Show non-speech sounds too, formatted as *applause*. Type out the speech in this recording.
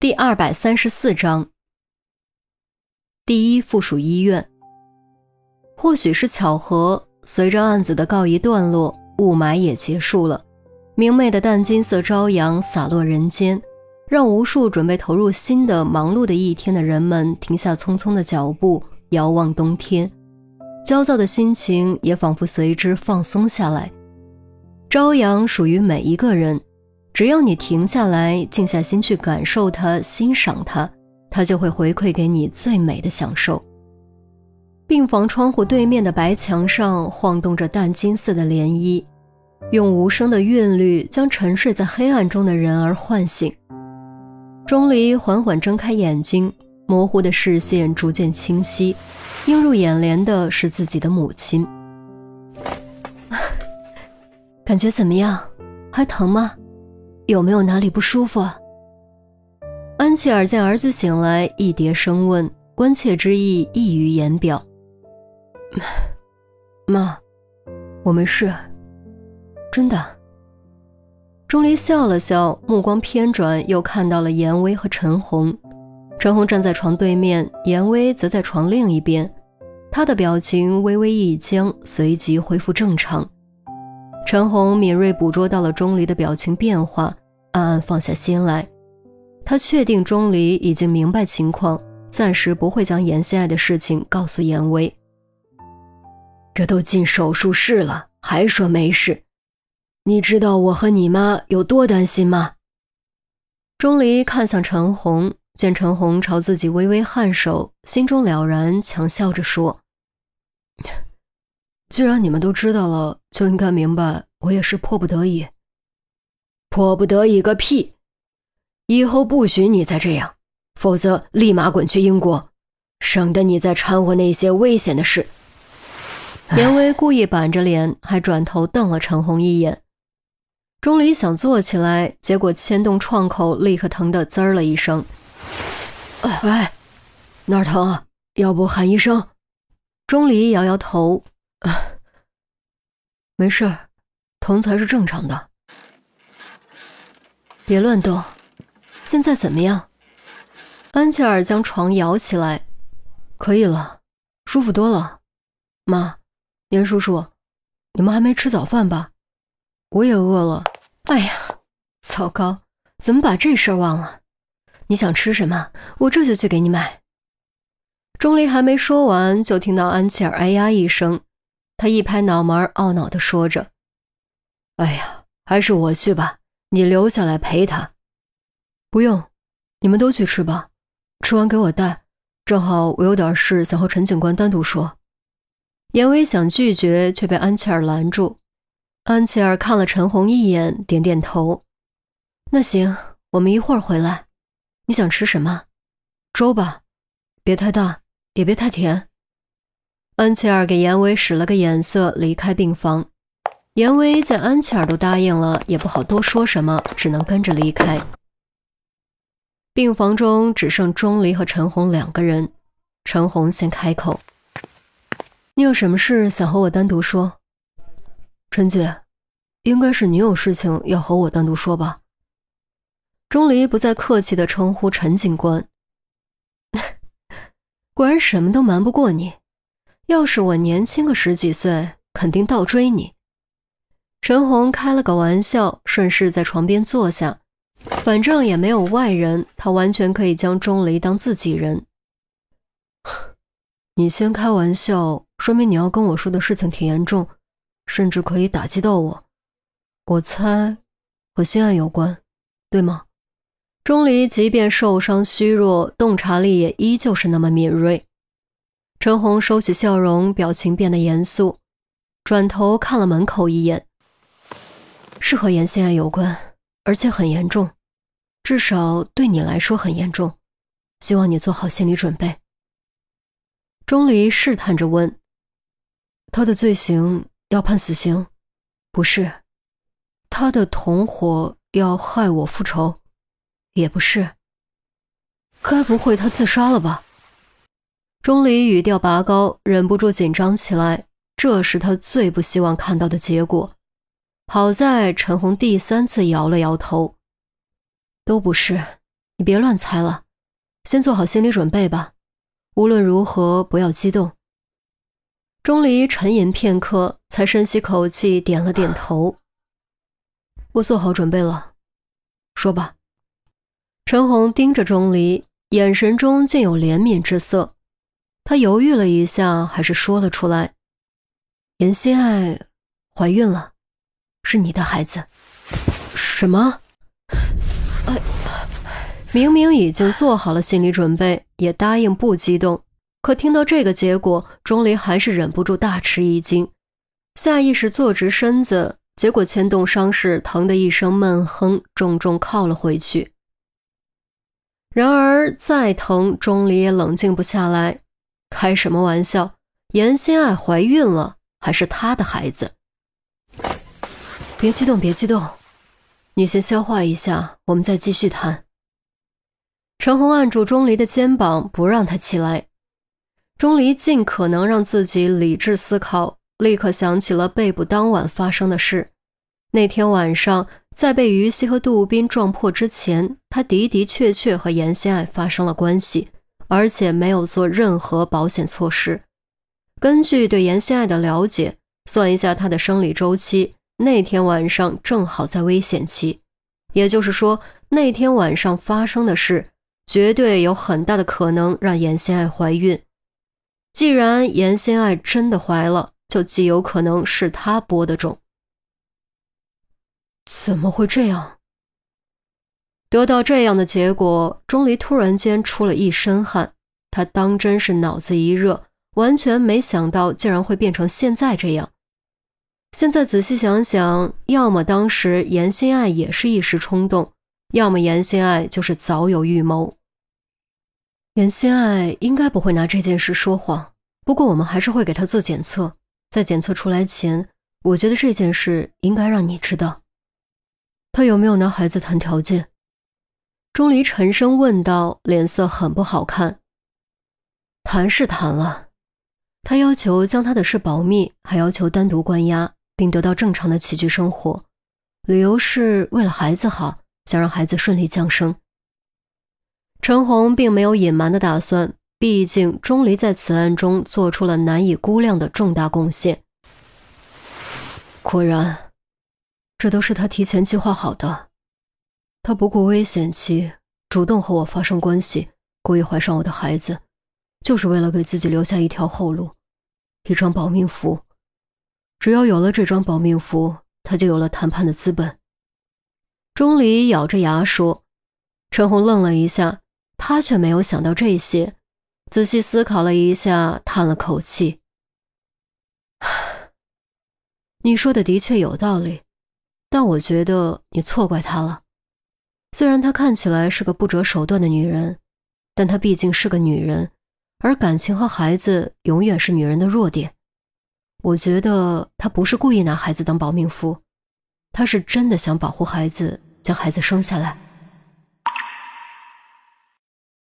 第二百三十四章，第一附属医院。或许是巧合，随着案子的告一段落，雾霾也结束了，明媚的淡金色朝阳洒落人间，让无数准备投入新的忙碌的一天的人们停下匆匆的脚步，遥望冬天，焦躁的心情也仿佛随之放松下来。朝阳属于每一个人。只要你停下来，静下心去感受它、欣赏它，它就会回馈给你最美的享受。病房窗户对面的白墙上晃动着淡金色的涟漪，用无声的韵律将沉睡在黑暗中的人儿唤醒。钟离缓缓睁开眼睛，模糊的视线逐渐清晰，映入眼帘的是自己的母亲。*laughs* 感觉怎么样？还疼吗？有没有哪里不舒服？啊安琪儿见儿子醒来，一叠声问，关切之意溢于言表。妈，我没事，真的。钟离笑了笑，目光偏转，又看到了严威和陈红。陈红站在床对面，严威则在床另一边，他的表情微微一僵，随即恢复正常。陈红敏锐捕捉到了钟离的表情变化，暗暗放下心来。他确定钟离已经明白情况，暂时不会将严心爱的事情告诉严威。这都进手术室了，还说没事，你知道我和你妈有多担心吗？钟离看向陈红，见陈红朝自己微微颔首，心中了然，强笑着说。既然你们都知道了，就应该明白，我也是迫不得已。迫不得已个屁！以后不许你再这样，否则立马滚去英国，省得你再掺和那些危险的事。严威故意板着脸，还转头瞪了陈红一眼。钟离想坐起来，结果牵动创口，立刻疼得滋儿了一声。哎，哪儿疼啊？要不喊医生？钟离摇摇头。啊，*laughs* 没事儿，疼才是正常的。别乱动，现在怎么样？安琪儿将床摇起来，可以了，舒服多了。妈，严叔叔，你们还没吃早饭吧？我也饿了。哎呀，糟糕，怎么把这事儿忘了？你想吃什么？我这就去给你买。钟离还没说完，就听到安琪儿哎呀一声。他一拍脑门，懊恼地说着：“哎呀，还是我去吧，你留下来陪他。不用，你们都去吃吧，吃完给我带。正好我有点事想和陈警官单独说。”严威想拒绝，却被安琪儿拦住。安琪儿看了陈红一眼，点点头：“那行，我们一会儿回来。你想吃什么？粥吧，别太大，也别太甜。”安琪儿给严威使了个眼色，离开病房。严威见安琪儿都答应了，也不好多说什么，只能跟着离开。病房中只剩钟离和陈红两个人。陈红先开口：“你有什么事想和我单独说？”陈姐，应该是你有事情要和我单独说吧？钟离不再客气地称呼陈警官：“ *laughs* 果然什么都瞒不过你。”要是我年轻个十几岁，肯定倒追你。陈红开了个玩笑，顺势在床边坐下。反正也没有外人，他完全可以将钟离当自己人。*laughs* 你先开玩笑，说明你要跟我说的事情挺严重，甚至可以打击到我。我猜和心爱有关，对吗？钟离即便受伤虚弱，洞察力也依旧是那么敏锐。陈红收起笑容，表情变得严肃，转头看了门口一眼。是和严心爱有关，而且很严重，至少对你来说很严重。希望你做好心理准备。钟离试探着问：“他的罪行要判死刑？不是。他的同伙要害我复仇？也不是。该不会他自杀了吧？”钟离语调拔高，忍不住紧张起来。这是他最不希望看到的结果。好在陈红第三次摇了摇头，都不是，你别乱猜了，先做好心理准备吧。无论如何，不要激动。钟离沉吟片刻，才深吸口气，点了点头。我做好准备了，说吧。陈红盯着钟离，眼神中竟有怜悯之色。他犹豫了一下，还是说了出来：“严心爱怀孕了，是你的孩子。”什么？明明已经做好了心理准备，也答应不激动，可听到这个结果，钟离还是忍不住大吃一惊，下意识坐直身子，结果牵动伤势，疼的一声闷哼，重重靠了回去。然而再疼，钟离也冷静不下来。开什么玩笑？严心爱怀孕了，还是他的孩子？别激动，别激动，你先消化一下，我们再继续谈。陈红按住钟离的肩膀，不让他起来。钟离尽可能让自己理智思考，立刻想起了被捕当晚发生的事。那天晚上，在被于西和杜斌撞破之前，他的的确确和严心爱发生了关系。而且没有做任何保险措施。根据对严心爱的了解，算一下她的生理周期，那天晚上正好在危险期，也就是说，那天晚上发生的事，绝对有很大的可能让严心爱怀孕。既然严心爱真的怀了，就极有可能是她播的种。怎么会这样？得到这样的结果，钟离突然间出了一身汗。他当真是脑子一热，完全没想到竟然会变成现在这样。现在仔细想想，要么当时严心爱也是一时冲动，要么严心爱就是早有预谋。严心爱应该不会拿这件事说谎，不过我们还是会给他做检测。在检测出来前，我觉得这件事应该让你知道。他有没有拿孩子谈条件？钟离沉声问道，脸色很不好看。谈是谈了，他要求将他的事保密，还要求单独关押，并得到正常的起居生活，理由是为了孩子好，想让孩子顺利降生。陈红并没有隐瞒的打算，毕竟钟离在此案中做出了难以估量的重大贡献。果然，这都是他提前计划好的。他不顾危险期，主动和我发生关系，故意怀上我的孩子，就是为了给自己留下一条后路，一张保命符。只要有了这张保命符，他就有了谈判的资本。钟离咬着牙说。陈红愣了一下，他却没有想到这些，仔细思考了一下，叹了口气：“你说的的确有道理，但我觉得你错怪他了。”虽然她看起来是个不择手段的女人，但她毕竟是个女人，而感情和孩子永远是女人的弱点。我觉得她不是故意拿孩子当保命符，她是真的想保护孩子，将孩子生下来。